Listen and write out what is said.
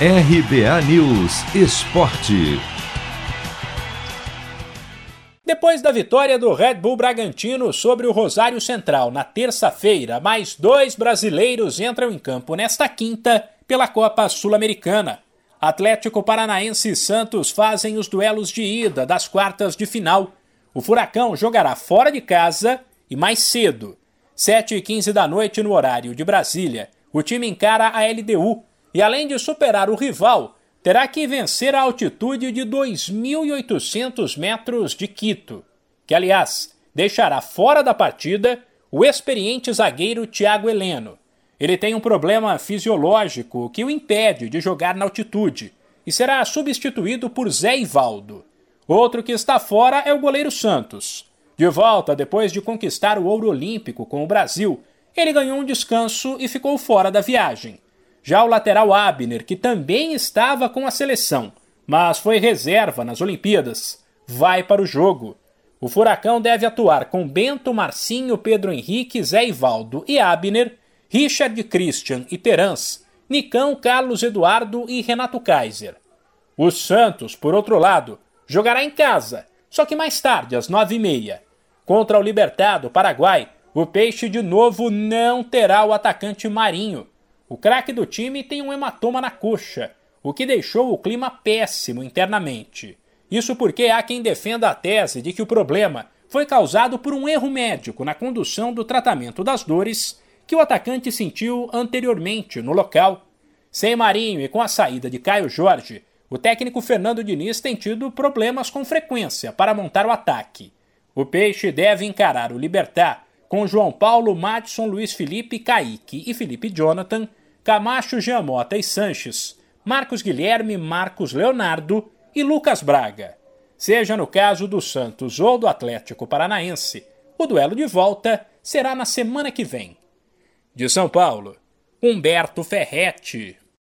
RBA News Esporte. Depois da vitória do Red Bull Bragantino sobre o Rosário Central na terça-feira, mais dois brasileiros entram em campo nesta quinta pela Copa Sul-Americana. Atlético Paranaense e Santos fazem os duelos de ida das quartas de final. O Furacão jogará fora de casa e mais cedo, 7h15 da noite no horário de Brasília. O time encara a LDU e, além de superar o rival, terá que vencer a altitude de 2.800 metros de Quito, que, aliás, deixará fora da partida o experiente zagueiro Thiago Heleno. Ele tem um problema fisiológico que o impede de jogar na altitude e será substituído por Zé Ivaldo. Outro que está fora é o goleiro Santos. De volta depois de conquistar o ouro olímpico com o Brasil, ele ganhou um descanso e ficou fora da viagem. Já o lateral Abner, que também estava com a seleção, mas foi reserva nas Olimpíadas, vai para o jogo. O Furacão deve atuar com Bento, Marcinho, Pedro Henrique, Zé Ivaldo e Abner, Richard Christian e Terans, Nicão, Carlos Eduardo e Renato Kaiser. O Santos, por outro lado, jogará em casa, só que mais tarde, às nove e meia. Contra o Libertado, Paraguai, o Peixe de novo não terá o atacante Marinho, o craque do time tem um hematoma na coxa, o que deixou o clima péssimo internamente. Isso porque há quem defenda a tese de que o problema foi causado por um erro médico na condução do tratamento das dores que o atacante sentiu anteriormente no local. Sem Marinho e com a saída de Caio Jorge, o técnico Fernando Diniz tem tido problemas com frequência para montar o ataque. O Peixe deve encarar o Libertar com João Paulo, Madison, Luiz Felipe, Kaique e Felipe Jonathan, Camacho, Giamota e Sanches, Marcos Guilherme, Marcos Leonardo e Lucas Braga. Seja no caso do Santos ou do Atlético Paranaense, o duelo de volta será na semana que vem. De São Paulo, Humberto Ferretti.